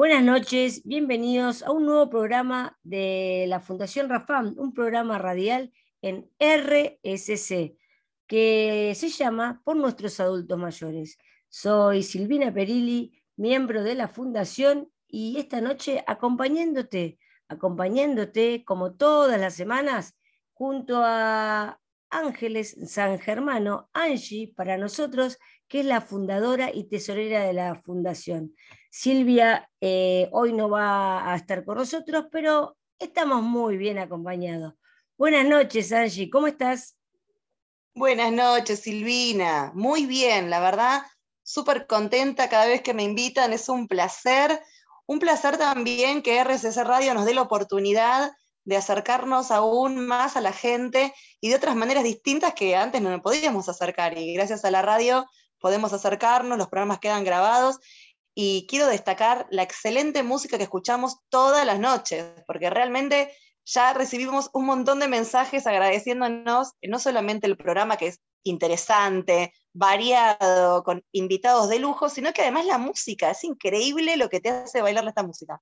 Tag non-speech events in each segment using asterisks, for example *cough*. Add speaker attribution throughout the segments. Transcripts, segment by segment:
Speaker 1: Buenas noches, bienvenidos a un nuevo programa de la Fundación Rafam, un programa radial en RSC que se llama Por nuestros adultos mayores. Soy Silvina Perilli, miembro de la Fundación y esta noche acompañándote, acompañándote como todas las semanas junto a Ángeles San Germano, Angie, para nosotros, que es la fundadora y tesorera de la fundación. Silvia eh, hoy no va a estar con nosotros, pero estamos muy bien acompañados. Buenas noches, Angie, ¿cómo estás?
Speaker 2: Buenas noches, Silvina. Muy bien, la verdad, súper contenta cada vez que me invitan, es un placer. Un placer también que RCC Radio nos dé la oportunidad de acercarnos aún más a la gente y de otras maneras distintas que antes no nos podíamos acercar. Y gracias a la radio podemos acercarnos, los programas quedan grabados y quiero destacar la excelente música que escuchamos todas las noches, porque realmente ya recibimos un montón de mensajes agradeciéndonos no solamente el programa que es interesante, variado, con invitados de lujo, sino que además la música, es increíble lo que te hace bailar esta música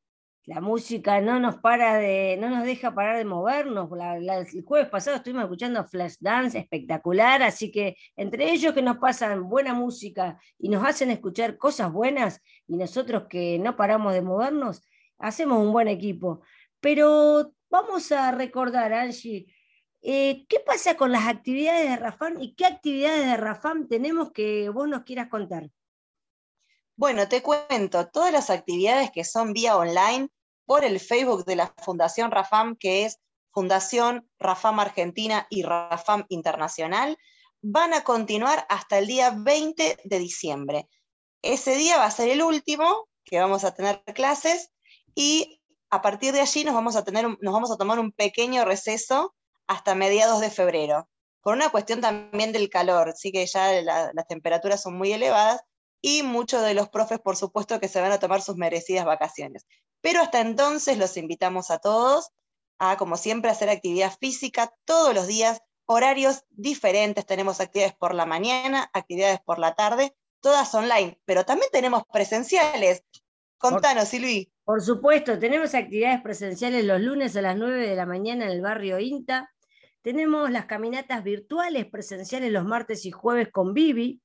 Speaker 1: la música no nos para de, no nos deja parar de movernos. el jueves pasado estuvimos escuchando Flash Dance espectacular, así que entre ellos que nos pasan buena música y nos hacen escuchar cosas buenas, y nosotros que no paramos de movernos, hacemos un buen equipo. Pero vamos a recordar, Angie, eh, ¿qué pasa con las actividades de Rafam y qué actividades de Rafam tenemos que vos nos quieras contar?
Speaker 2: Bueno, te cuento, todas las actividades que son vía online por el Facebook de la Fundación Rafam, que es Fundación Rafam Argentina y Rafam Internacional, van a continuar hasta el día 20 de diciembre. Ese día va a ser el último que vamos a tener clases y a partir de allí nos vamos a, tener, nos vamos a tomar un pequeño receso hasta mediados de febrero, por una cuestión también del calor, sí que ya las temperaturas son muy elevadas y muchos de los profes, por supuesto, que se van a tomar sus merecidas vacaciones. Pero hasta entonces los invitamos a todos a, como siempre, hacer actividad física todos los días, horarios diferentes. Tenemos actividades por la mañana, actividades por la tarde, todas online, pero también tenemos presenciales. Contanos, Silvi.
Speaker 1: Por supuesto, tenemos actividades presenciales los lunes a las 9 de la mañana en el barrio INTA. Tenemos las caminatas virtuales presenciales los martes y jueves con Vivi.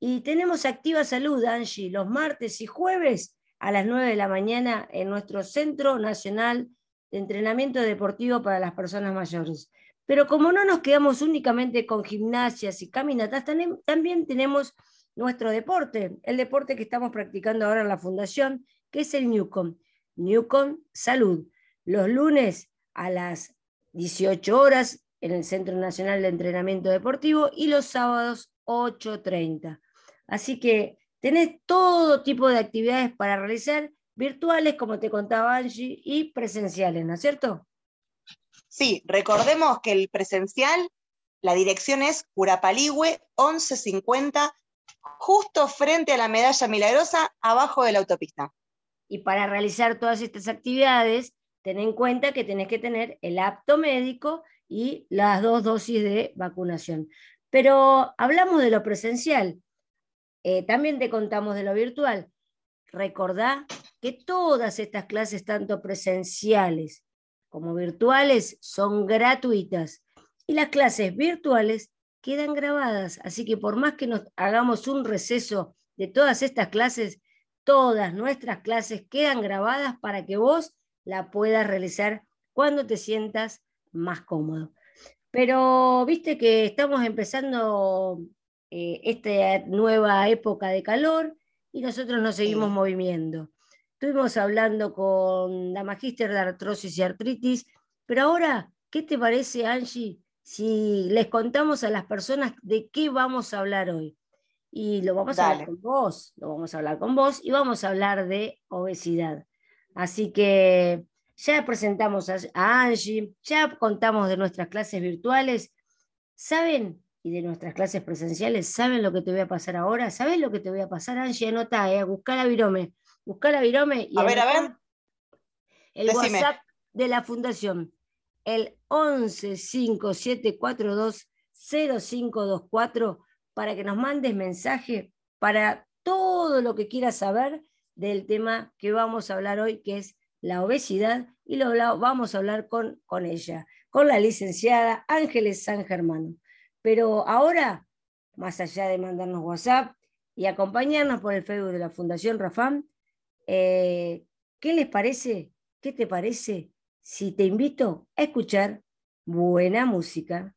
Speaker 1: Y tenemos Activa Salud, Angie, los martes y jueves a las 9 de la mañana en nuestro Centro Nacional de Entrenamiento Deportivo para las Personas Mayores. Pero como no nos quedamos únicamente con gimnasias y caminatas, también tenemos nuestro deporte, el deporte que estamos practicando ahora en la Fundación, que es el Newcom. Newcom Salud. Los lunes a las 18 horas en el Centro Nacional de Entrenamiento Deportivo y los sábados 8.30. Así que Tenés todo tipo de actividades para realizar, virtuales, como te contaba Angie, y presenciales, ¿no es cierto?
Speaker 2: Sí, recordemos que el presencial, la dirección es Curapaligüe 1150, justo frente a la medalla milagrosa, abajo de la autopista.
Speaker 1: Y para realizar todas estas actividades, ten en cuenta que tenés que tener el apto médico y las dos dosis de vacunación. Pero hablamos de lo presencial. Eh, también te contamos de lo virtual. Recordá que todas estas clases, tanto presenciales como virtuales, son gratuitas y las clases virtuales quedan grabadas. Así que por más que nos hagamos un receso de todas estas clases, todas nuestras clases quedan grabadas para que vos la puedas realizar cuando te sientas más cómodo. Pero viste que estamos empezando eh, esta nueva época de calor y nosotros nos seguimos moviendo. Estuvimos hablando con la magíster de artrosis y artritis, pero ahora, ¿qué te parece, Angie, si les contamos a las personas de qué vamos a hablar hoy? Y lo vamos a hablar con vos, lo vamos a hablar con vos y vamos a hablar de obesidad. Así que ya presentamos a Angie, ya contamos de nuestras clases virtuales. ¿Saben y de nuestras clases presenciales, ¿saben lo que te voy a pasar ahora? ¿Sabes lo que te voy a pasar, Angie? Anota, eh, buscar a Virome. Buscar a Virome y
Speaker 2: a ver, a ver.
Speaker 1: El WhatsApp de la Fundación. El 1157420524 para que nos mandes mensaje para todo lo que quieras saber del tema que vamos a hablar hoy, que es la obesidad, y lo vamos a hablar con, con ella, con la licenciada Ángeles San Germano. Pero ahora, más allá de mandarnos WhatsApp y acompañarnos por el Facebook de la Fundación Rafam, eh, ¿qué les parece? ¿Qué te parece si te invito a escuchar buena música?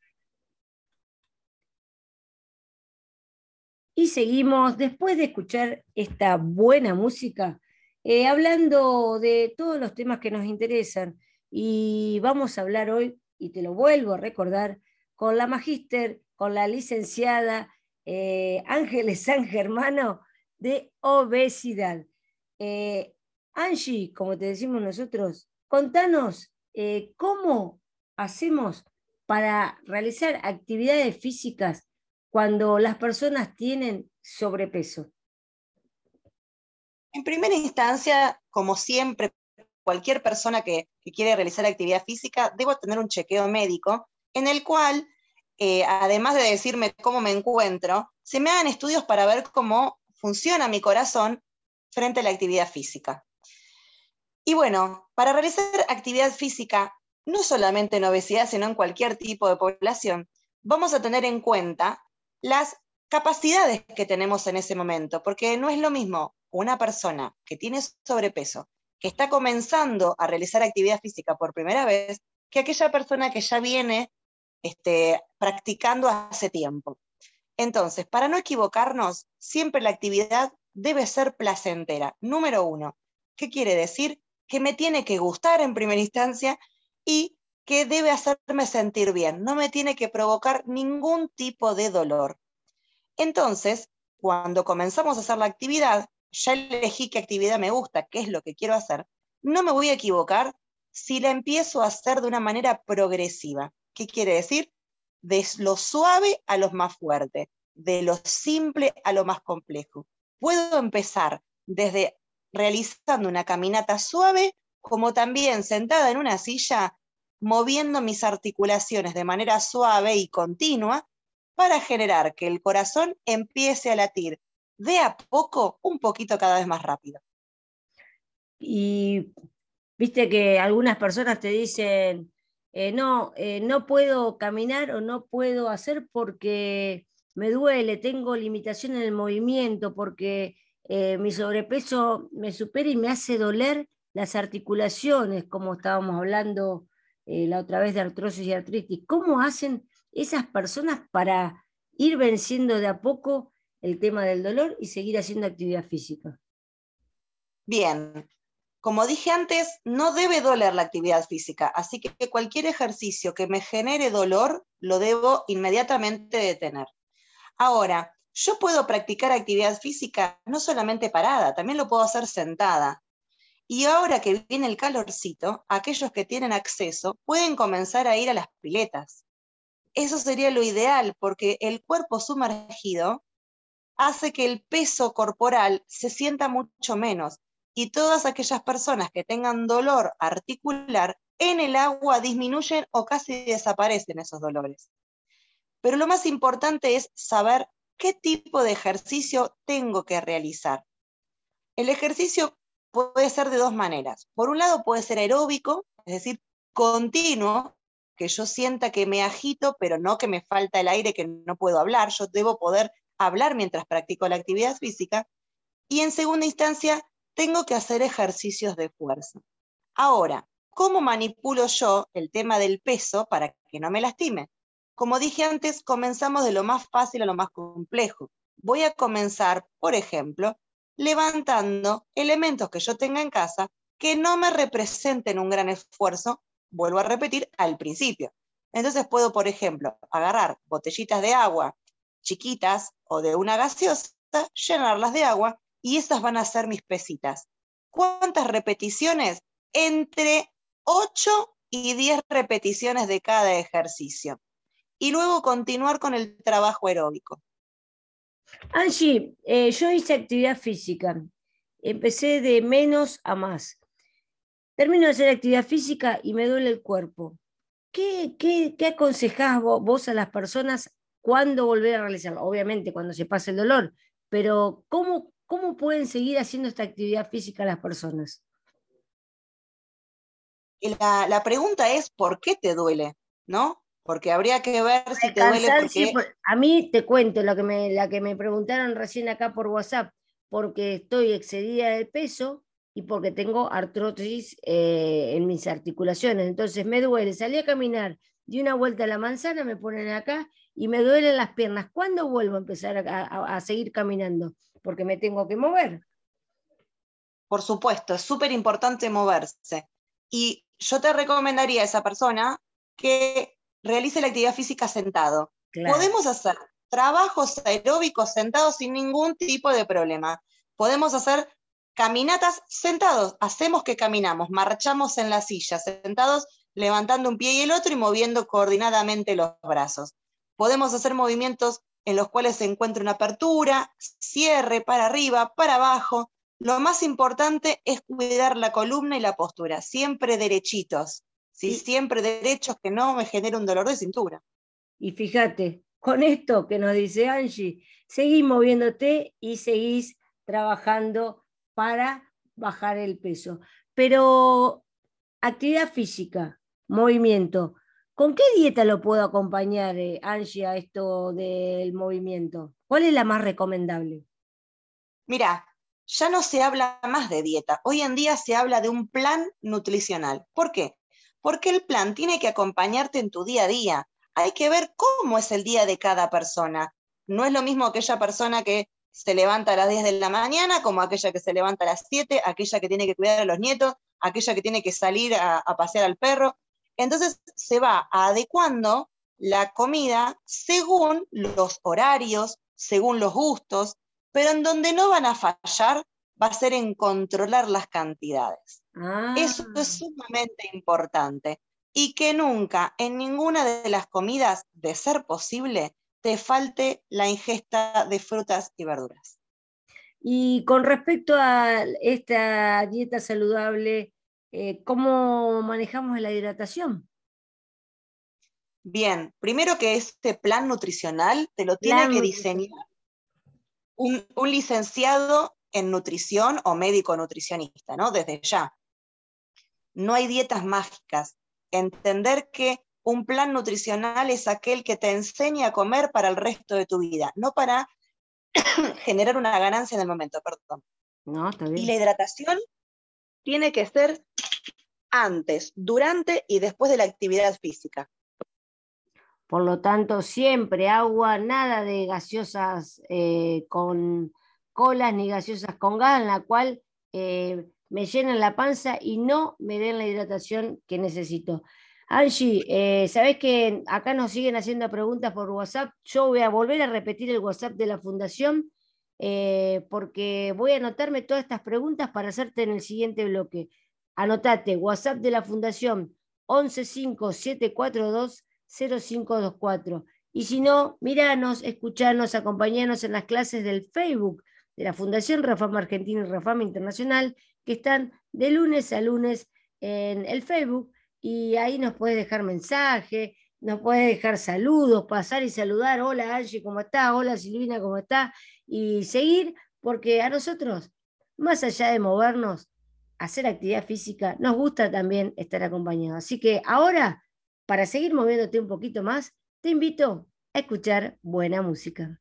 Speaker 1: Y seguimos, después de escuchar esta buena música, eh, hablando de todos los temas que nos interesan. Y vamos a hablar hoy, y te lo vuelvo a recordar, con la magíster, con la licenciada eh, Ángeles San Germano de obesidad. Eh, Angie, como te decimos nosotros, contanos cómo hacemos para realizar actividades físicas cuando las personas tienen sobrepeso?
Speaker 2: En primera instancia, como siempre, cualquier persona que, quiere realizar actividad física, debo tener un chequeo médico en el cual, eh, además de decirme cómo me encuentro, se me hagan estudios para ver cómo funciona mi corazón frente a la actividad física. Y bueno, para realizar actividad física, no solamente en obesidad, sino en cualquier tipo de población, vamos a tener en cuenta las capacidades que tenemos en ese momento, porque no es lo mismo una persona que tiene sobrepeso, que está comenzando a realizar actividad física por primera vez, que aquella persona que ya viene este, practicando hace tiempo. Entonces, para no equivocarnos, siempre la actividad debe ser placentera. Número uno, ¿qué quiere decir? Que me tiene que gustar en primera instancia y que debe hacerme sentir bien, no me tiene que provocar ningún tipo de dolor. Entonces, cuando comenzamos a hacer la actividad, ya elegí qué actividad me gusta, qué es lo que quiero hacer, no me voy a equivocar si la empiezo a hacer de una manera progresiva. ¿Qué quiere decir? De lo suave a lo más fuerte, de lo simple a lo más complejo. Puedo empezar desde realizando una caminata suave, como también sentada en una silla moviendo mis articulaciones de manera suave y continua para generar que el corazón empiece a latir de a poco, un poquito cada vez más rápido.
Speaker 1: Y viste que algunas personas te dicen, eh, no, eh, no puedo caminar o no puedo hacer porque me duele, tengo limitación en el movimiento, porque eh, mi sobrepeso me supera y me hace doler las articulaciones, como estábamos hablando la otra vez de artrosis y artritis. ¿Cómo hacen esas personas para ir venciendo de a poco el tema del dolor y seguir haciendo actividad física?
Speaker 2: Bien, como dije antes, no debe doler la actividad física, así que cualquier ejercicio que me genere dolor lo debo inmediatamente detener. Ahora, yo puedo practicar actividad física no solamente parada, también lo puedo hacer sentada. Y ahora que viene el calorcito, aquellos que tienen acceso pueden comenzar a ir a las piletas. Eso sería lo ideal porque el cuerpo sumergido hace que el peso corporal se sienta mucho menos y todas aquellas personas que tengan dolor articular en el agua disminuyen o casi desaparecen esos dolores. Pero lo más importante es saber qué tipo de ejercicio tengo que realizar. El ejercicio puede ser de dos maneras. Por un lado puede ser aeróbico, es decir, continuo, que yo sienta que me agito, pero no que me falta el aire, que no puedo hablar. Yo debo poder hablar mientras practico la actividad física. Y en segunda instancia, tengo que hacer ejercicios de fuerza. Ahora, ¿cómo manipulo yo el tema del peso para que no me lastime? Como dije antes, comenzamos de lo más fácil a lo más complejo. Voy a comenzar, por ejemplo, levantando elementos que yo tenga en casa que no me representen un gran esfuerzo, vuelvo a repetir, al principio. Entonces puedo, por ejemplo, agarrar botellitas de agua chiquitas o de una gaseosa, llenarlas de agua y esas van a ser mis pesitas. ¿Cuántas repeticiones? Entre 8 y 10 repeticiones de cada ejercicio. Y luego continuar con el trabajo aeróbico.
Speaker 1: Angie, eh, yo hice actividad física. Empecé de menos a más. Termino de hacer actividad física y me duele el cuerpo. ¿Qué, qué, qué aconsejás vos, a las personas cuándo volver a realizarlo? Obviamente cuando se pase el dolor, pero ¿cómo ¿cómo pueden seguir haciendo esta actividad física las personas?
Speaker 2: La, la pregunta es, ¿por qué te duele? ¿No? Porque habría que ver si te duele porque...
Speaker 1: A mí te cuento lo que me, la que me preguntaron recién acá por WhatsApp, porque estoy excedida de peso y porque tengo artrosis eh, en mis articulaciones. Entonces me duele. Salí a caminar, di una vuelta a la manzana, me ponen acá y me duelen las piernas. ¿Cuándo vuelvo a empezar a, a seguir caminando? Porque me tengo que mover.
Speaker 2: Por supuesto, es súper importante moverse. Y yo te recomendaría a esa persona que realice la actividad física sentado. Podemos hacer trabajos aeróbicos sentados sin ningún tipo de problema. Podemos hacer caminatas sentados. Hacemos que caminamos, marchamos en la silla, sentados, levantando un pie y el otro y moviendo coordinadamente los brazos. Podemos hacer movimientos en los cuales se encuentra una apertura, cierre para arriba, para abajo. Lo más importante es cuidar la columna y la postura, siempre derechitos. Si siempre derechos que no me genera un dolor de cintura.
Speaker 1: Y fíjate, con esto que nos dice Angie, seguís moviéndote y seguís trabajando para bajar el peso. Pero actividad física, movimiento, ¿con qué dieta lo puedo acompañar, eh, Angie, a esto del movimiento? ¿Cuál es la más recomendable?
Speaker 2: Mira, ya no se habla más de dieta. Hoy en día se habla de un plan nutricional. ¿Por qué? porque el plan tiene que acompañarte en tu día a día. Hay que ver cómo es el día de cada persona. No es lo mismo aquella persona que se levanta a las 10 de la mañana como aquella que se levanta a las 7, aquella que tiene que cuidar a los nietos, aquella que tiene que salir a, pasear al perro. Entonces se va adecuando la comida según los horarios, según los gustos, pero en donde no van a fallar va a ser en controlar las cantidades. Eso es ah. sumamente importante. Y que nunca en ninguna de las comidas, de ser posible, te falte la ingesta de frutas y verduras.
Speaker 1: Y con respecto a esta dieta saludable, eh, ¿cómo manejamos la hidratación?
Speaker 2: Bien, primero que este plan nutricional te lo tiene que diseñar un, un, licenciado en nutrición o médico nutricionista, ¿no? Desde ya no hay dietas mágicas. Entender que un plan nutricional es aquel que te enseña a comer para el resto de tu vida, no para *coughs* generar una ganancia en el momento, perdón.
Speaker 1: No,
Speaker 2: Y la hidratación tiene que ser antes, durante y después de la actividad física.
Speaker 1: Por lo tanto, siempre agua, nada de gaseosas eh, con colas ni gaseosas con gas, en la cual eh, me llenan la panza y no me den la hidratación que necesito. Angie, eh, sabes que acá nos siguen haciendo preguntas por WhatsApp. Yo voy a volver a repetir el WhatsApp de la Fundación eh, porque voy a anotarme todas estas preguntas para hacerte en el siguiente bloque. Anotate, WhatsApp de la Fundación 1157420524. Y si no, miranos, escuchanos, acompañanos en las clases del Facebook de la Fundación Rafama Argentina y Rafama Internacional que están de lunes a lunes en el Facebook y ahí nos puedes dejar mensaje, nos puedes dejar saludos, pasar y saludar, hola Angie, ¿cómo está? Hola Silvina, ¿cómo está? Y seguir, porque a nosotros, más allá de movernos, hacer actividad física, nos gusta también estar acompañados. Así que ahora, para seguir moviéndote un poquito más, te invito a escuchar buena música.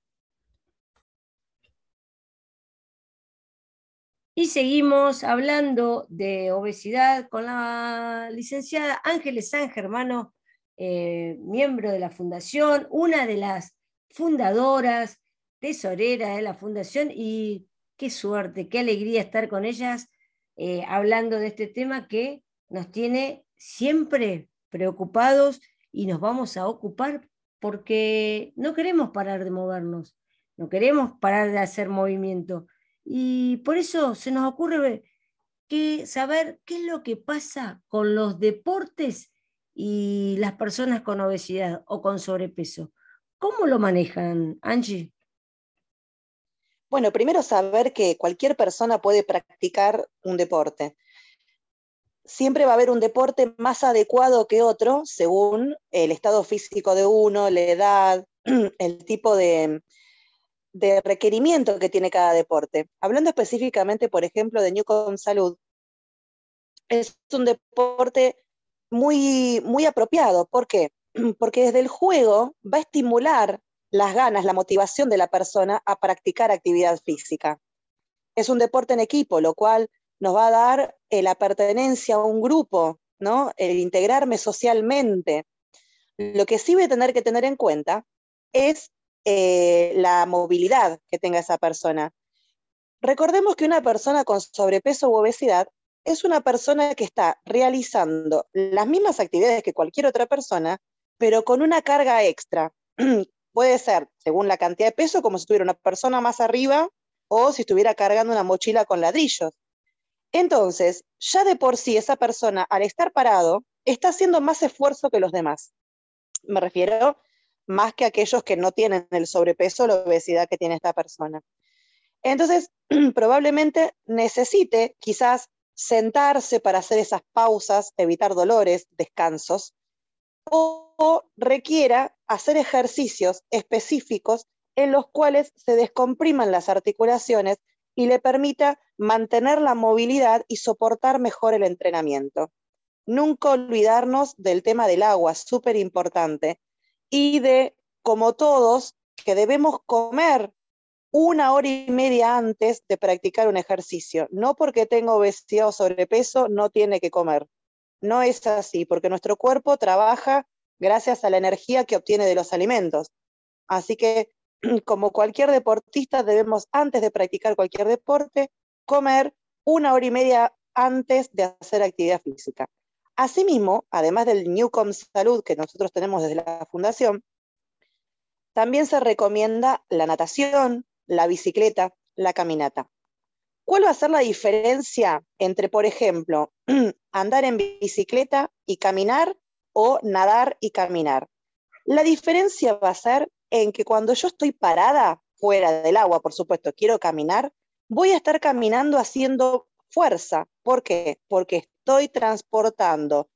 Speaker 1: Y seguimos hablando de obesidad con la licenciada Ángeles San Germano, eh, miembro de la fundación, una de las fundadoras, tesorera de la fundación, y qué suerte, qué alegría estar con ellas eh, hablando de este tema que nos tiene siempre preocupados y nos vamos a ocupar porque no queremos parar de movernos, no queremos parar de hacer movimiento. Y por eso se nos ocurre que saber qué es lo que pasa con los deportes y las personas con obesidad o con sobrepeso. ¿Cómo lo manejan, Angie?
Speaker 2: Bueno, primero saber que cualquier persona puede practicar un deporte. Siempre va a haber un deporte más adecuado que otro según el estado físico de uno, la edad, *clears throat* el tipo de, de requerimiento que tiene cada deporte. Hablando específicamente, por ejemplo, de Newcom Salud, es un deporte muy, muy apropiado. ¿Por qué? *clears throat* Porque desde el juego va a estimular las ganas, la motivación de la persona a practicar actividad física. Es un deporte en equipo, lo cual nos va a dar eh, la pertenencia a un grupo, ¿no? El integrarme socialmente. Lo que sí voy a tener que tener en cuenta es eh, la movilidad que tenga esa persona. Recordemos que una persona con sobrepeso u obesidad es una persona que está realizando las mismas actividades que cualquier otra persona, pero con una carga extra. *clears throat* Puede ser, según la cantidad de peso, como si estuviera una persona más arriba o si estuviera cargando una mochila con ladrillos. Entonces, ya de por sí esa persona, al estar parado, está haciendo más esfuerzo que los demás. Me refiero más que aquellos que no tienen el sobrepeso o la obesidad que tiene esta persona. Entonces, *clears throat* probablemente necesite quizás sentarse para hacer esas pausas, evitar dolores, descansos, o requiera hacer ejercicios específicos en los cuales se descompriman las articulaciones y le permita mantener la movilidad y soportar mejor el entrenamiento. Nunca olvidarnos del tema del agua, súper importante, y de, como todos, que debemos comer una hora y media antes de practicar un ejercicio. No porque tenga obesidad o sobrepeso, no tiene que comer. No es así, porque nuestro cuerpo trabaja gracias a la energía que obtiene de los alimentos. Así que, *clears throat* como cualquier deportista, debemos, antes de practicar cualquier deporte, comer una hora y media antes de hacer actividad física. Asimismo, además del Newcom Salud que nosotros tenemos desde la Fundación, también se recomienda la natación, la bicicleta, la caminata. ¿Cuál va a ser la diferencia entre, por ejemplo, *clears throat* andar en bicicleta y caminar o nadar y caminar? La diferencia va a ser en que cuando yo estoy parada fuera del agua, por supuesto, quiero caminar, voy a estar caminando haciendo fuerza. ¿Por qué? Porque estoy transportando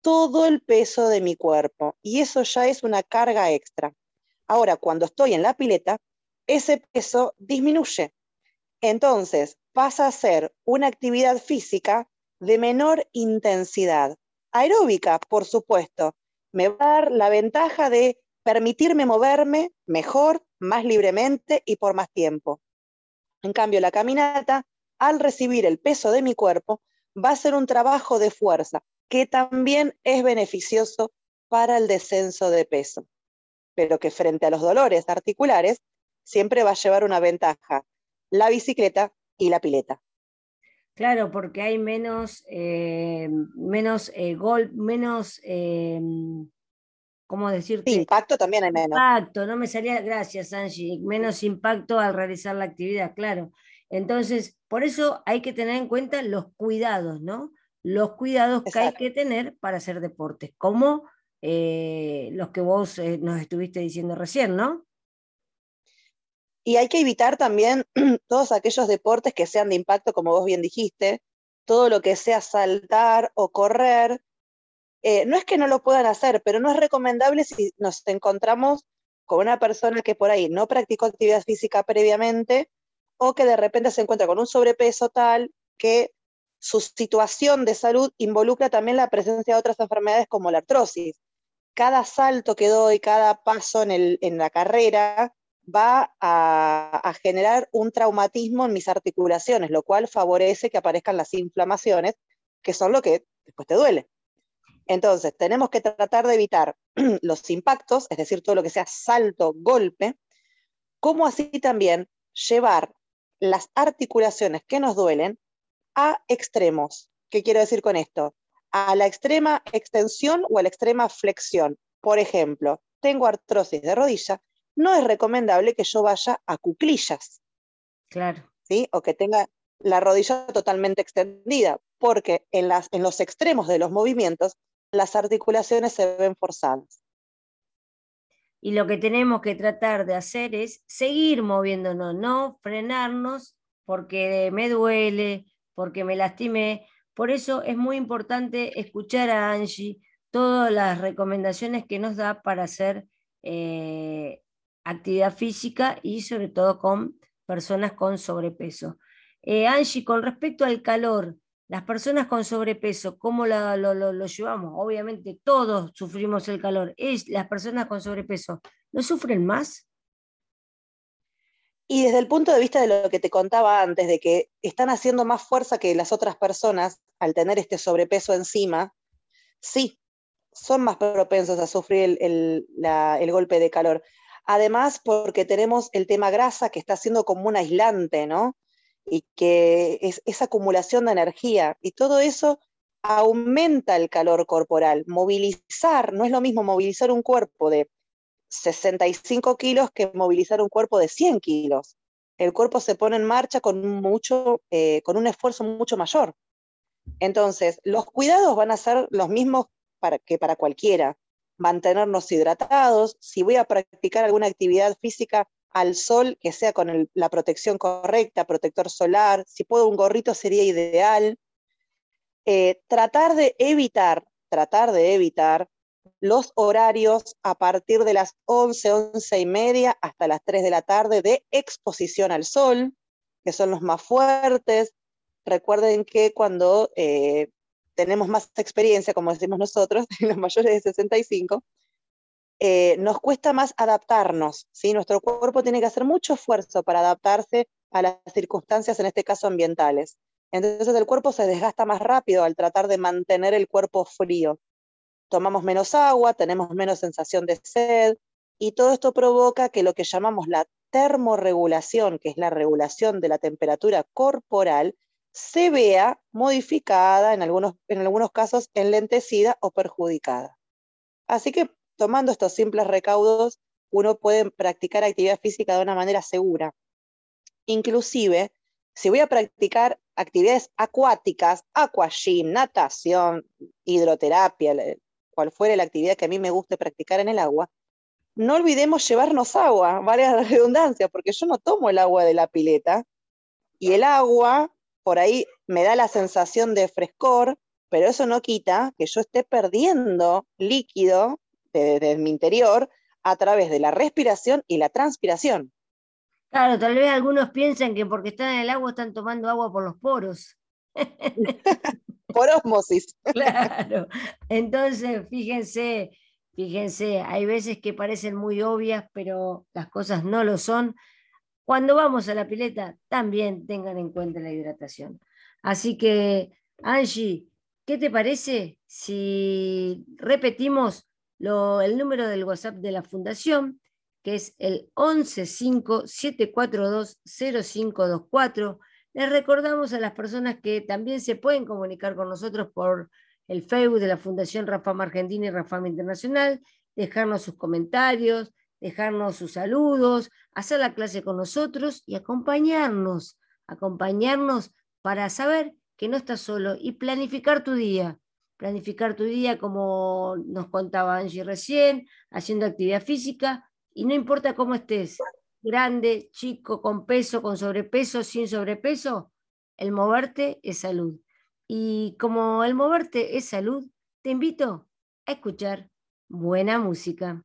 Speaker 2: todo el peso de mi cuerpo y eso ya es una carga extra. Ahora, cuando estoy en la pileta, ese peso disminuye. Entonces, pasa a ser una actividad física de menor intensidad. Aeróbica, por supuesto. Me va a dar la ventaja de permitirme moverme mejor, más libremente y por más tiempo. En cambio, la caminata, al recibir el peso de mi cuerpo, va a ser un trabajo de fuerza que también es beneficioso para el descenso de peso, pero que frente a los dolores articulares siempre va a llevar una ventaja, la bicicleta y la pileta.
Speaker 1: Claro, porque hay menos, eh, menos eh, gol, menos, eh, ¿cómo decirte?
Speaker 2: impacto también hay menos.
Speaker 1: Impacto, no me salía, gracias Angie, menos impacto al realizar la actividad, claro. Entonces, por eso hay que tener en cuenta los cuidados, ¿no? Los cuidados que hay que tener para hacer deportes, como los que vos nos estuviste diciendo recién, ¿no?
Speaker 2: Y hay que evitar también *clears throat* todos aquellos deportes que sean de impacto, como vos bien dijiste, todo lo que sea saltar o correr. Eh, no es que no lo puedan hacer, pero no es recomendable si nos encontramos con una persona que por ahí no practicó actividad física previamente o que de repente se encuentra con un sobrepeso tal que su situación de salud involucra también la presencia de otras enfermedades como la artrosis. Cada salto que doy, cada paso en, en la carrera va a, generar un traumatismo en mis articulaciones, lo cual favorece que aparezcan las inflamaciones, que son lo que después te duele. Entonces, tenemos que tratar de evitar *clears throat* los impactos, es decir, todo lo que sea salto, golpe, como así también llevar las articulaciones que nos duelen a extremos. ¿Qué quiero decir con esto? A la extrema extensión o a la extrema flexión. Por ejemplo, tengo artrosis de rodilla, no es recomendable que yo vaya a cuclillas.
Speaker 1: Claro.
Speaker 2: ¿sí? O que tenga la rodilla totalmente extendida, porque en, las, en los extremos de los movimientos las articulaciones se ven forzadas.
Speaker 1: Y lo que tenemos que tratar de hacer es seguir moviéndonos, no frenarnos porque me duele, porque me lastimé. Por eso es muy importante escuchar a Angie todas las recomendaciones que nos da para hacer eh, actividad física y sobre todo con personas con sobrepeso. Eh, Angie, con respecto al calor, las personas con sobrepeso, ¿cómo lo, lo, llevamos? Obviamente todos sufrimos el calor. ¿Es, ¿Las personas con sobrepeso no sufren más?
Speaker 2: Y desde el punto de vista de lo que te contaba antes, de que están haciendo más fuerza que las otras personas al tener este sobrepeso encima, sí, son más propensos a sufrir el, golpe de calor. Además, porque tenemos el tema grasa que está siendo como un aislante, ¿no? Y que es esa acumulación de energía. Y todo eso aumenta el calor corporal. Movilizar, no es lo mismo movilizar un cuerpo de 65 kilos que movilizar un cuerpo de 100 kilos. El cuerpo se pone en marcha con, mucho, eh, con un esfuerzo mucho mayor. Entonces, los cuidados van a ser los mismos para, que para cualquiera. Mantenernos hidratados, si voy a practicar alguna actividad física al sol, que sea con la protección correcta, protector solar, si puedo un gorrito sería ideal. Eh, tratar de evitar, tratar de evitar los horarios a partir de las 11, 11 y media hasta las 3 de la tarde de exposición al sol, que son los más fuertes. Recuerden que cuando eh, tenemos más experiencia, como decimos nosotros, *laughs* los mayores de 65, eh, nos cuesta más adaptarnos. ¿sí? Nuestro cuerpo tiene que hacer mucho esfuerzo para adaptarse a las circunstancias, en este caso ambientales. Entonces el cuerpo se desgasta más rápido al tratar de mantener el cuerpo frío tomamos menos agua, tenemos menos sensación de sed, y todo esto provoca que lo que llamamos la termorregulación, que es la regulación de la temperatura corporal, se vea modificada, en algunos, en algunos casos enlentecida o perjudicada. Así que tomando estos simples recaudos, uno puede practicar actividad física de una manera segura. Inclusive, si voy a practicar actividades acuáticas, aquagym, natación, hidroterapia, cual fuere la actividad que a mí me guste practicar en el agua, no olvidemos llevarnos agua, vale la redundancia, porque yo no tomo el agua de la pileta y el agua por ahí me da la sensación de frescor, pero eso no quita que yo esté perdiendo líquido desde mi interior a través de la respiración y la transpiración.
Speaker 1: Claro, tal vez algunos piensan que porque están en el agua están tomando agua por los poros. *laughs*
Speaker 2: por osmosis. *laughs*
Speaker 1: Claro. Entonces, fíjense, fíjense, hay veces que parecen muy obvias, pero las cosas no lo son. Cuando vamos a la pileta, también tengan en cuenta la hidratación. Así que, Angie, ¿qué te parece si repetimos el número del WhatsApp de la Fundación, que es el 115-742-0524? Les recordamos a las personas que también se pueden comunicar con nosotros por el Facebook de la Fundación Rafam Argentina y Rafam Internacional, dejarnos sus comentarios, dejarnos sus saludos, hacer la clase con nosotros y acompañarnos, acompañarnos para saber que no estás solo y planificar tu día. Planificar tu día como nos contaba Angie recién, haciendo actividad física y no importa cómo estés, grande, chico, con peso, con sobrepeso, sin sobrepeso, el moverte es salud. Y como el moverte es salud, te invito a escuchar buena música.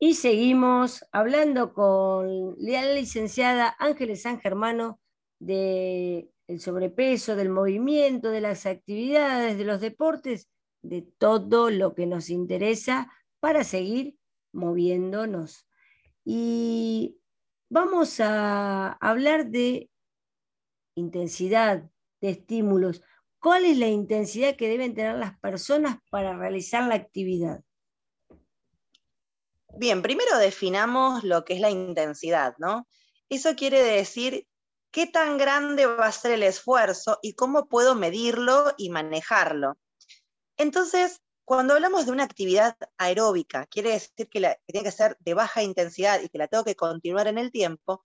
Speaker 1: Y seguimos hablando con la licenciada Ángeles San Germano del sobrepeso, del movimiento, de las actividades, de los deportes, de todo lo que nos interesa para seguir moviéndonos. Y vamos a hablar de intensidad, de estímulos. ¿Cuál es la intensidad que deben tener las personas para realizar la actividad?
Speaker 2: Bien, primero definamos lo que es la intensidad, ¿no? Eso quiere decir qué tan grande va a ser el esfuerzo y cómo puedo medirlo y manejarlo. Entonces, cuando hablamos de una actividad aeróbica, quiere decir que, tiene que ser de baja intensidad y que la tengo que continuar en el tiempo,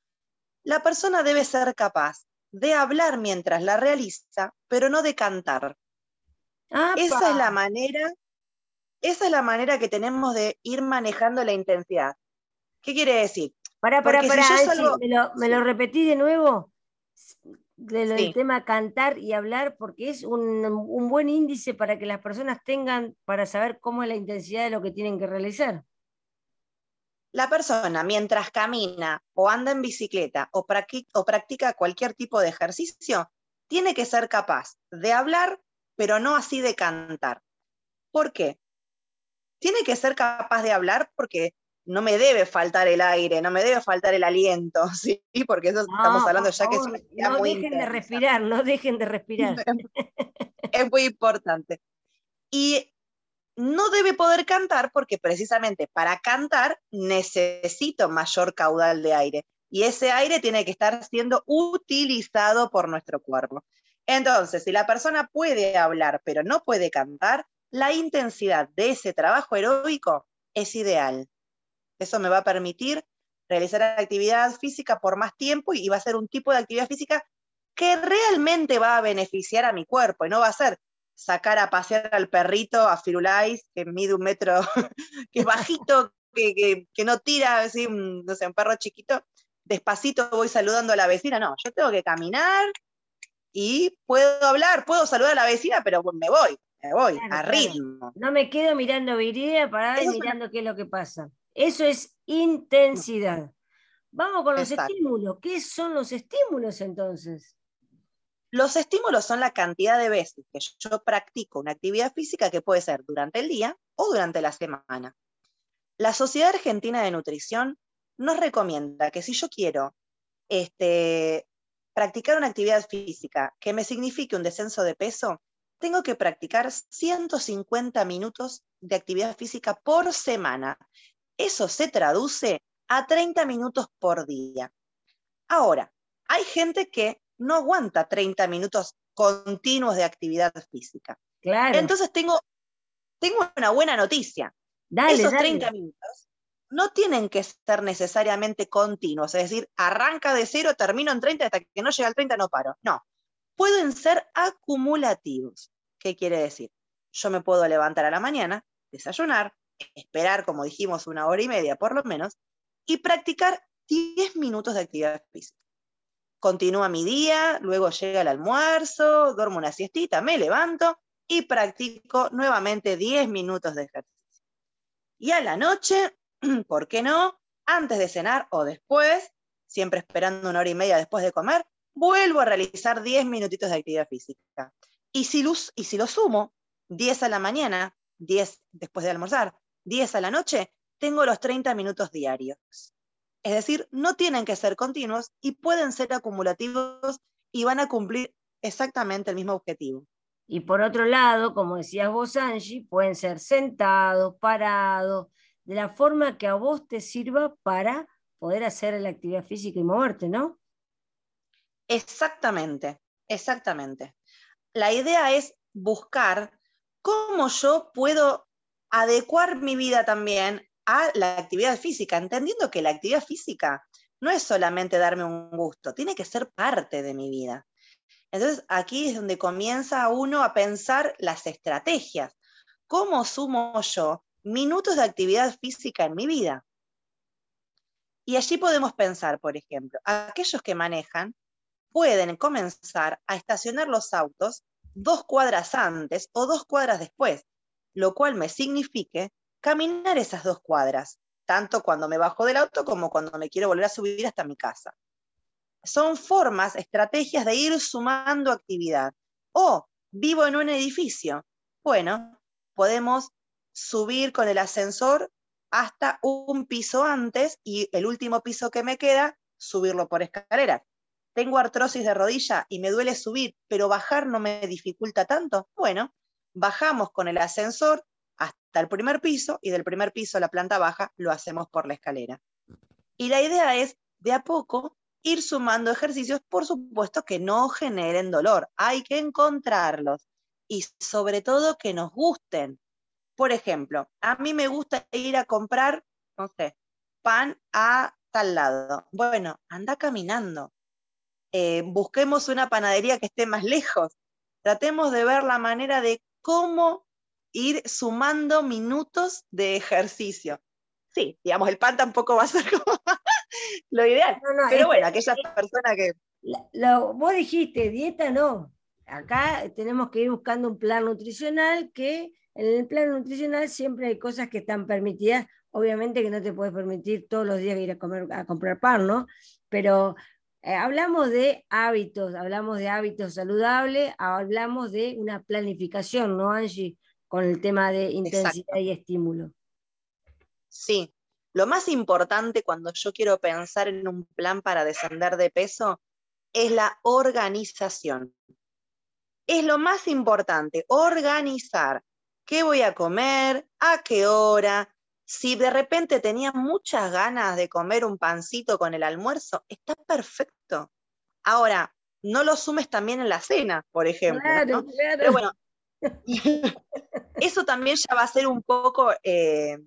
Speaker 2: la persona debe ser capaz de hablar mientras la realiza, pero no de cantar. Esa es la manera, esa es la manera que tenemos de ir manejando la intensidad. ¿Qué quiere decir?
Speaker 1: Para, para, para, ¿me, lo, repetí de nuevo? del tema cantar y hablar, porque es un, buen índice para que las personas tengan, para saber cómo es la intensidad de lo que tienen que realizar.
Speaker 2: La persona, mientras camina o anda en bicicleta o, o practica cualquier tipo de ejercicio, tiene que ser capaz de hablar, pero no así de cantar. ¿Por qué? Tiene que ser capaz de hablar porque no me debe faltar el aire, no me debe faltar el aliento, *laughs* ¿sí? Porque eso estamos hablando ya que es
Speaker 1: No dejen de respirar, no dejen de respirar. *laughs*
Speaker 2: es muy importante. Y no debe poder cantar porque precisamente para cantar necesito mayor caudal de aire y ese aire tiene que estar siendo utilizado por nuestro cuerpo. Entonces, si la persona puede hablar pero no puede cantar, la intensidad de ese trabajo heroico es ideal. Eso me va a permitir realizar actividad física por más tiempo y va a ser un tipo de actividad física que realmente va a beneficiar a mi cuerpo y no va a ser sacar a pasear al perrito, a Firulais, que mide un metro, *laughs* que es bajito, que, no tira, así, no sé, un perro chiquito, despacito voy saludando a la vecina. No, yo tengo que caminar y puedo hablar, puedo saludar a la vecina, pero me voy, me voy, a ritmo.
Speaker 1: No me quedo mirando virida para ver mirando qué es lo que pasa. Eso es intensidad. Vamos con los estímulos. ¿Qué son los estímulos entonces?
Speaker 2: Los estímulos son la cantidad de veces que yo practico una actividad física que puede ser durante el día o durante la semana. La Sociedad Argentina de Nutrición nos recomienda que si yo quiero este, practicar una actividad física que me signifique un descenso de peso, tengo que practicar 150 minutos de actividad física por semana. Eso se traduce a 30 minutos por día. Ahora, hay gente que no aguanta 30 minutos continuos de actividad física. Claro. Entonces tengo, tengo una buena noticia. Esos 30 minutos no tienen que ser necesariamente continuos, es decir, arranca de cero, termino en 30, hasta que no llega al 30 no paro. No, pueden ser acumulativos. ¿Qué quiere decir? Yo me puedo levantar a la mañana, desayunar, esperar, como dijimos, una hora y media por lo menos, y practicar 10 minutos de actividad física continúa mi día, luego llega el almuerzo, duermo una siestita, me levanto y practico nuevamente 10 minutos de ejercicio. Y a la noche, *clears throat* ¿por qué no? Antes de cenar o después, siempre esperando una hora y media después de comer, vuelvo a realizar 10 minutitos de actividad física. Y si, y si lo sumo, 10 a la mañana, 10 después de almorzar, 10 a la noche, tengo los 30 minutos diarios. Es decir, no tienen que ser continuos y pueden ser acumulativos y van a cumplir exactamente el mismo objetivo.
Speaker 1: Y por otro lado, como decías vos, Angie, pueden ser sentados, parados, de la forma que a vos te sirva para poder hacer la actividad física y moverte, ¿no?
Speaker 2: Exactamente, exactamente. La idea es buscar cómo yo puedo adecuar mi vida también a la actividad física, entendiendo que la actividad física no es solamente darme un gusto, tiene que ser parte de mi vida. Entonces aquí es donde comienza uno a pensar las estrategias. ¿Cómo sumo yo minutos de actividad física en mi vida? Y allí podemos pensar, por ejemplo, aquellos que manejan pueden comenzar a estacionar los autos dos cuadras antes o dos cuadras después, lo cual me signifique caminar esas dos cuadras, tanto cuando me bajo del auto como cuando me quiero volver a subir hasta mi casa. Son formas, estrategias de ir sumando actividad. O vivo en un edificio. Bueno, podemos subir con el ascensor hasta un piso antes y el último piso que me queda, subirlo por escalera. Tengo artrosis de rodilla y me duele subir, pero bajar no me dificulta tanto. Bueno, bajamos con el ascensor, hasta el primer piso y del primer piso a la planta baja lo hacemos por la escalera. Y la idea es, de a poco, ir sumando ejercicios, por supuesto que no generen dolor. Hay que encontrarlos y sobre todo que nos gusten. Por ejemplo, a mí me gusta ir a comprar, pan a tal lado. Bueno, anda caminando. Eh, busquemos una panadería que esté más lejos. Tratemos de ver la manera de cómo ir sumando minutos de ejercicio. Sí, digamos, el pan tampoco va a ser *laughs* como lo ideal. pero bueno, aquella persona que...
Speaker 1: Lo, vos dijiste, dieta no. Acá tenemos que ir buscando un plan nutricional que en el plan nutricional siempre hay cosas que están permitidas obviamente que no te puedes permitir todos los días ir a, comer, a comprar pan, ¿no? Pero eh, hablamos de hábitos, hablamos de hábitos saludables, hablamos de una planificación, ¿no, Angie? Con el tema de intensidad y estímulo.
Speaker 2: Sí, lo más importante cuando yo quiero pensar en un plan para descender de peso es la organización. Es lo más importante, organizar qué voy a comer, a qué hora. Si de repente tenía muchas ganas de comer un pancito con el almuerzo, está perfecto. Ahora, no lo sumes también en la cena, por ejemplo. Claro, claro. Pero bueno, eso también ya va a ser un poco eh,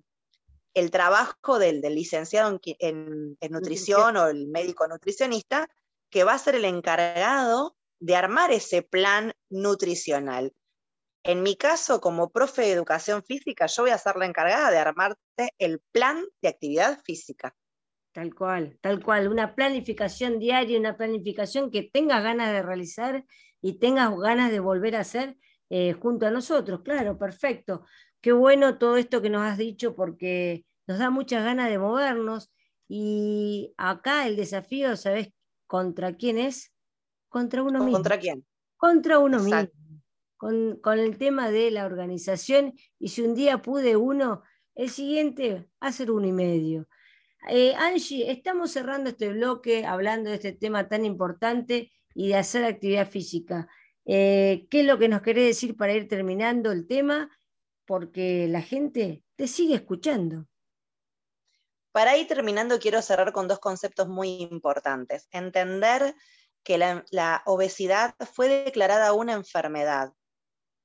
Speaker 2: el trabajo del, licenciado en, nutrición o el médico nutricionista, que va a ser el encargado de armar ese plan nutricional. En mi caso, como profe de educación física, yo voy a ser la encargada de armarte el plan de actividad física.
Speaker 1: Tal cual, tal cual, una planificación diaria, una planificación que tengas ganas de realizar y tengas ganas de volver a hacer eh, junto a nosotros. Claro, perfecto. Qué bueno todo esto que nos has dicho porque nos da muchas ganas de movernos y acá el desafío, ¿sabes contra quién es? Contra uno mismo.
Speaker 2: ¿Contra quién?
Speaker 1: Contra uno mismo. Con, el tema de la organización y si un día pude uno, el siguiente hacer uno y medio. Eh, Angie, estamos cerrando este bloque hablando de este tema tan importante y de hacer actividad física. Eh, ¿Qué es lo que nos querés decir para ir terminando el tema? Porque la gente te sigue escuchando.
Speaker 2: Para ir terminando, quiero cerrar con dos conceptos muy importantes. Entender que la, obesidad fue declarada una enfermedad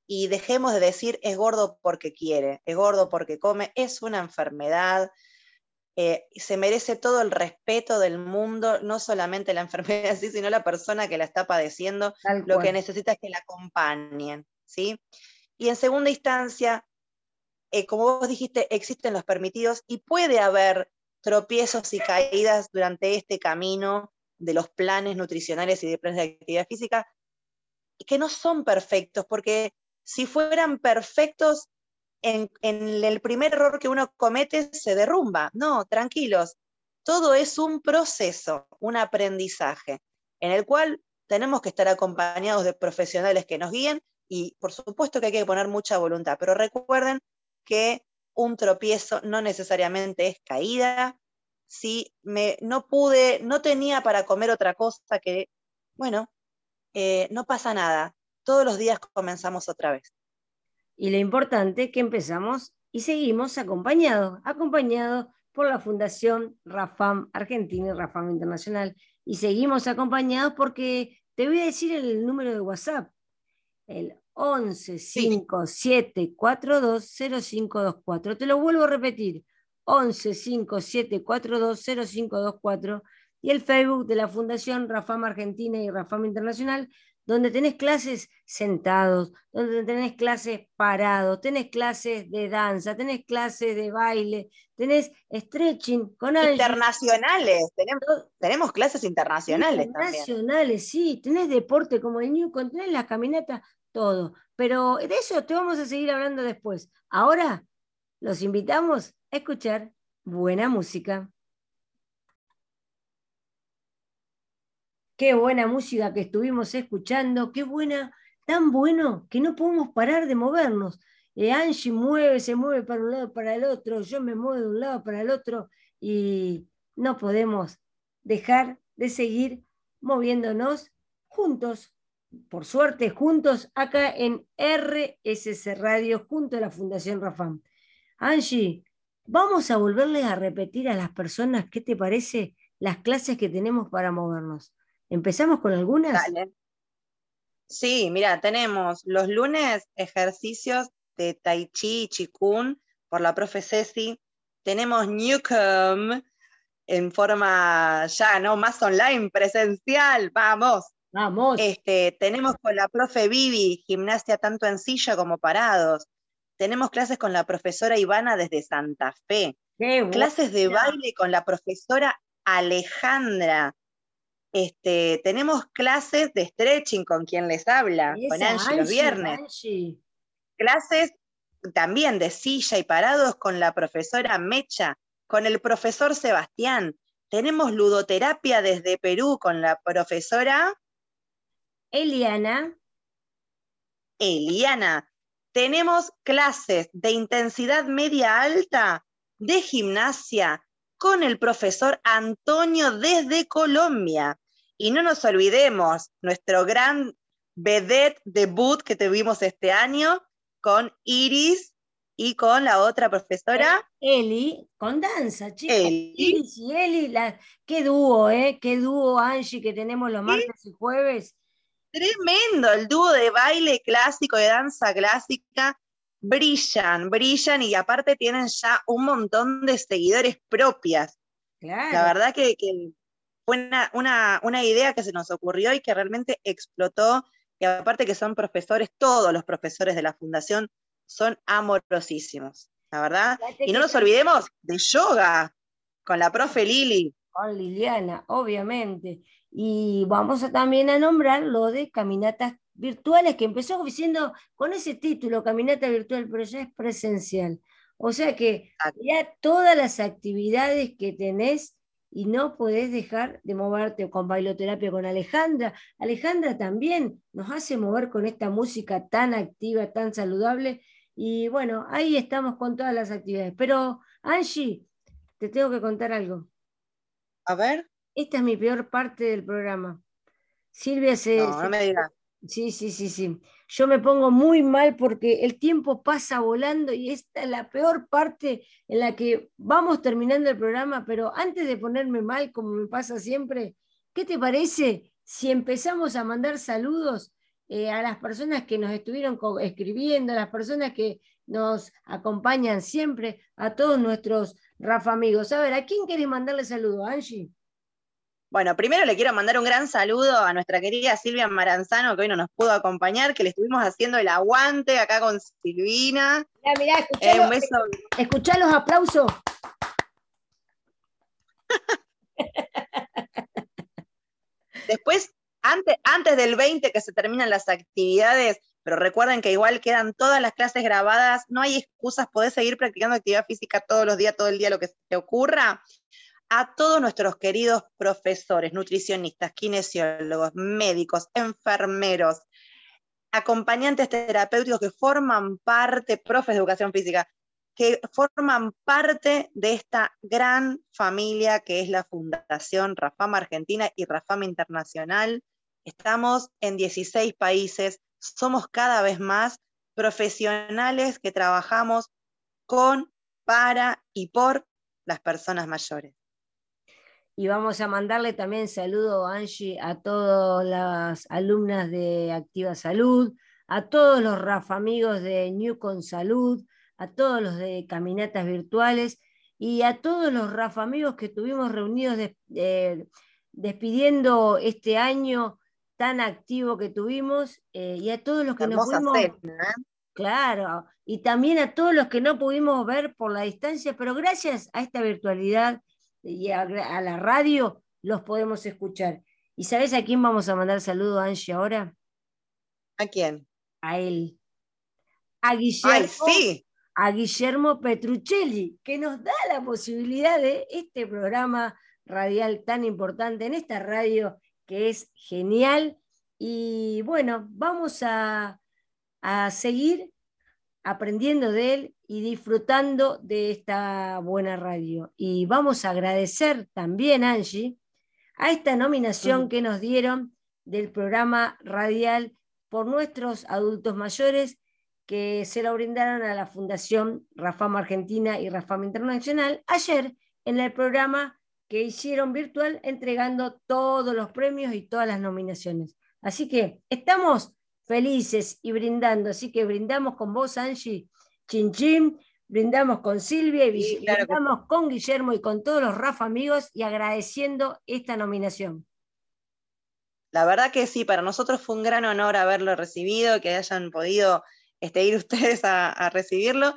Speaker 2: y dejemos de decir es gordo porque quiere, es gordo porque come, es una enfermedad. Eh, se merece todo el respeto del mundo, no solamente la *laughs* enfermedad sí, sino la persona que la está padeciendo, lo que necesita es que la acompañen, ¿sí? Y en segunda instancia, eh, como vos dijiste, existen los permitidos y puede haber tropiezos y caídas durante este camino de los planes nutricionales y de planes de actividad física, que no son perfectos, porque si fueran perfectos, en, el primer error que uno comete se derrumba. No, tranquilos, todo es un proceso, un aprendizaje, en el cual tenemos que estar acompañados de profesionales que nos guíen y por supuesto que hay que poner mucha voluntad, pero recuerden que un tropiezo no necesariamente es caída. Si me, no pude, no tenía para comer otra cosa que, bueno, eh, no pasa nada. Todos los días comenzamos otra vez.
Speaker 1: Y lo importante es que empezamos y seguimos acompañados, acompañados por la Fundación Rafam Argentina y Rafam Internacional. Y seguimos acompañados porque te voy a decir el número de WhatsApp, el 11 5 7 4 2 0 5 2 4. Te lo vuelvo a repetir. 11 5 7 4 2 0 5 2 4 y el Facebook de la Fundación Rafam Argentina y Rafam Internacional, donde tenés clases sentados, donde tenés clases parados, tenés clases de danza, tenés clases de baile, tenés stretching con
Speaker 2: Internacionales, tenemos, tenemos clases internacionales.
Speaker 1: Internacionales, sí, tenés deporte como el Newcon, tenés la caminata todo. Pero de eso te vamos a seguir hablando después. Ahora los invitamos a escuchar buena música. Qué buena música que estuvimos escuchando, qué buena, tan bueno que no podemos parar de movernos. Eh, Angie mueve, se mueve para un lado, para el otro, yo me muevo de un lado para el otro y no podemos dejar de seguir moviéndonos juntos por suerte, juntos acá en RSC Radio, junto a la Fundación Rafam. Angie, vamos a volverles a repetir a las personas qué te parece las clases que tenemos para movernos. ¿Empezamos con algunas? Dale.
Speaker 2: Sí, mira, tenemos los lunes ejercicios de Tai Chi y Chikun por la profe Ceci. Tenemos Newcomb en forma ya, ¿no? Más online, presencial, vamos.
Speaker 1: Vamos.
Speaker 2: Este, tenemos con la profe Vivi, gimnasia tanto en silla como parados. Tenemos clases con la profesora Ivana desde Santa Fe. clases de baile con la profesora Alejandra. Este, tenemos clases de stretching con quien les habla, con Angie, los viernes. Clases también de silla y parados con la profesora Mecha, con el profesor Sebastián. Tenemos ludoterapia desde Perú con la profesora
Speaker 1: Eliana.
Speaker 2: Eliana. Tenemos clases de intensidad media alta de gimnasia con el profesor Antonio desde Colombia. Y no nos olvidemos, nuestro gran vedette debut que tuvimos este año con Iris y con la otra profesora.
Speaker 1: Eli, con danza, chicos. Iris y Eli, qué dúo, ¿eh? Qué dúo, Angie, que tenemos los martes y jueves.
Speaker 2: Tremendo, el dúo de baile clásico, de danza clásica, brillan, brillan y aparte tienen ya un montón de seguidores propias. La verdad que, fue una, una, idea que se nos ocurrió y que realmente explotó, y aparte que son profesores, todos los profesores de la fundación son amorosísimos, la verdad. Y no nos olvidemos de yoga, con la profe Lili.
Speaker 1: Con Liliana, obviamente. Y vamos a, también a nombrar lo de caminatas virtuales, que empezó diciendo con ese título, caminata virtual, pero ya es presencial. O sea que ya todas las actividades que tenés y no podés dejar de moverte con bailoterapia con Alejandra. Alejandra también nos hace mover con esta música tan activa, tan saludable. Y bueno, ahí estamos con todas las actividades. Pero Angie, te tengo que contar algo.
Speaker 2: A ver.
Speaker 1: Esta es mi peor parte del programa. Silvia se...
Speaker 2: No, no me digas.
Speaker 1: Sí, sí, sí, sí. Yo me pongo muy mal porque el tiempo pasa volando y esta es la peor parte en la que vamos terminando el programa, pero antes de ponerme mal, como me pasa siempre, ¿qué te parece si empezamos a mandar saludos eh, a las personas que nos estuvieron escribiendo, a las personas que nos acompañan siempre, a todos nuestros Rafa amigos? A ver, ¿a quién querés mandarle saludos, Angie?
Speaker 2: Bueno, primero le quiero mandar un gran saludo a nuestra querida Silvia Maranzano, que hoy no nos pudo acompañar, que le estuvimos haciendo el aguante acá con Silvina.
Speaker 1: Mirá, mirá, escuchá, eh, escuchá los aplausos.
Speaker 2: Después, antes, antes del 20 que se terminan las actividades, pero recuerden que igual quedan todas las clases grabadas, no hay excusas, podés seguir practicando actividad física todos los días, todo el día, lo que te ocurra a todos nuestros queridos profesores, nutricionistas, kinesiólogos, médicos, enfermeros, acompañantes terapéuticos que forman parte, profes de educación física, que forman parte de esta gran familia que es la Fundación Rafama Argentina y Rafama Internacional. Estamos en 16 países, somos cada vez más profesionales que trabajamos con, para y por las personas mayores.
Speaker 1: Y vamos a mandarle también saludo, Angie, a todas las alumnas de Activa Salud, a todos los Rafa amigos de Newcon Salud, a todos los de Caminatas Virtuales y a todos los Rafa amigos que estuvimos reunidos despidiendo este año tan activo que tuvimos eh, y a todos los que nos pudimos... ¿eh? Claro, y también a todos los que no pudimos ver por la distancia, pero gracias a esta virtualidad y a, la radio los podemos escuchar. ¿Y sabes a quién vamos a mandar saludo, Angie, ahora?
Speaker 2: ¿A quién?
Speaker 1: A él. A Guillermo, a Guillermo Petruccelli, que nos da la posibilidad de este programa radial tan importante en esta radio que es genial. Y bueno, vamos a, a seguir aprendiendo de él y disfrutando de esta buena radio. Y vamos a agradecer también, Angie, a esta nominación que nos dieron del programa radial por nuestros adultos mayores que se lo brindaron a la Fundación Rafama Argentina y Rafama Internacional ayer en el programa que hicieron virtual entregando todos los premios y todas las nominaciones. Así que estamos felices y brindando. Así que brindamos con vos, Angie, Chin brindamos con Silvia y brindamos con Guillermo y con todos los Rafa amigos y agradeciendo esta nominación.
Speaker 2: La verdad que sí, para nosotros fue un gran honor haberlo recibido, que hayan podido este, ir *laughs* ustedes a, recibirlo.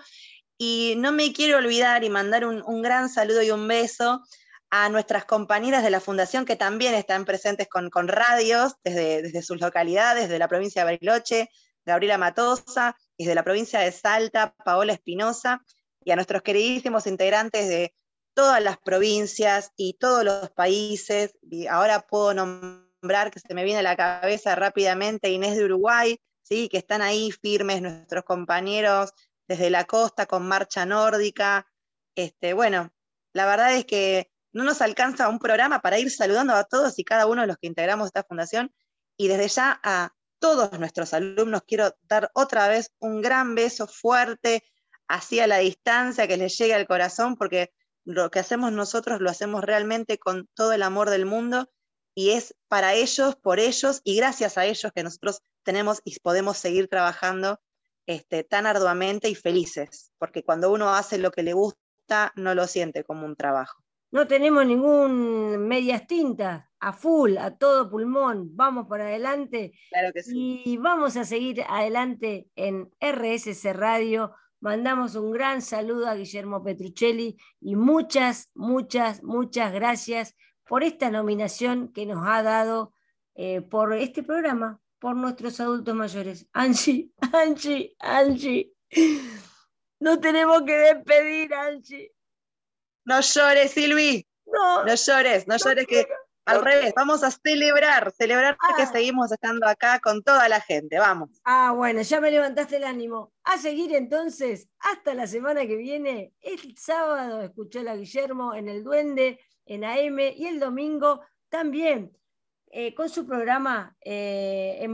Speaker 2: Y no me quiero olvidar y mandar un gran saludo y un beso a nuestras compañeras de la Fundación que también están presentes con, con radios desde, desde, sus localidades, de la provincia de Bariloche, Gabriela Matosa, y de la provincia de Salta, Paola Espinosa, y a nuestros queridísimos integrantes de todas las provincias y todos los países. Ahora puedo nombrar, que se me viene a la cabeza rápidamente, Inés de Uruguay, ¿sí? que están ahí firmes nuestros compañeros desde la costa con Marcha Nórdica. Este, bueno, la verdad es que no nos alcanza un programa para ir saludando a todos y cada uno de los que integramos esta fundación. Y desde ya a todos nuestros alumnos quiero dar otra vez un gran beso fuerte hacia la distancia, que les llegue al corazón, porque lo que hacemos nosotros lo hacemos realmente con todo el amor del mundo y es para ellos, por ellos y gracias a ellos que nosotros tenemos y podemos seguir trabajando este, tan arduamente y felices, porque cuando uno hace lo que le gusta, no lo siente como un trabajo.
Speaker 1: No tenemos ningún medias tintas, a full, a todo pulmón, vamos por adelante.
Speaker 2: Claro que sí.
Speaker 1: Y vamos a seguir adelante en RSC Radio. Mandamos un gran saludo a Guillermo Petruccelli y muchas, muchas, muchas gracias por esta nominación que nos ha dado eh, por este programa, por nuestros adultos mayores. Angie, *laughs* Angie, Angie. No tenemos que despedir, Angie.
Speaker 2: No llores, Silvi. No, no llores, no, llores que al revés, vamos a celebrar, celebrar que ah. seguimos estando acá con toda la gente, vamos.
Speaker 1: Ah, bueno, ya me levantaste el ánimo. A seguir entonces, hasta la semana que viene. El sábado escuchó a Guillermo en El Duende, en AM, y el domingo también eh, con su programa eh,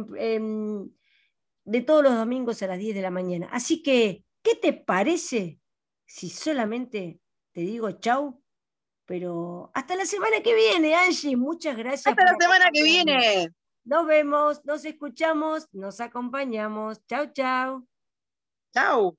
Speaker 1: de todos los domingos a las 10 de la mañana. Así que, ¿qué te parece si solamente te digo chau? Pero hasta la semana que viene, Angie. Muchas gracias.
Speaker 2: Hasta la semana que viene.
Speaker 1: Nos vemos, nos escuchamos, nos acompañamos. Chau, chau.
Speaker 2: Chau.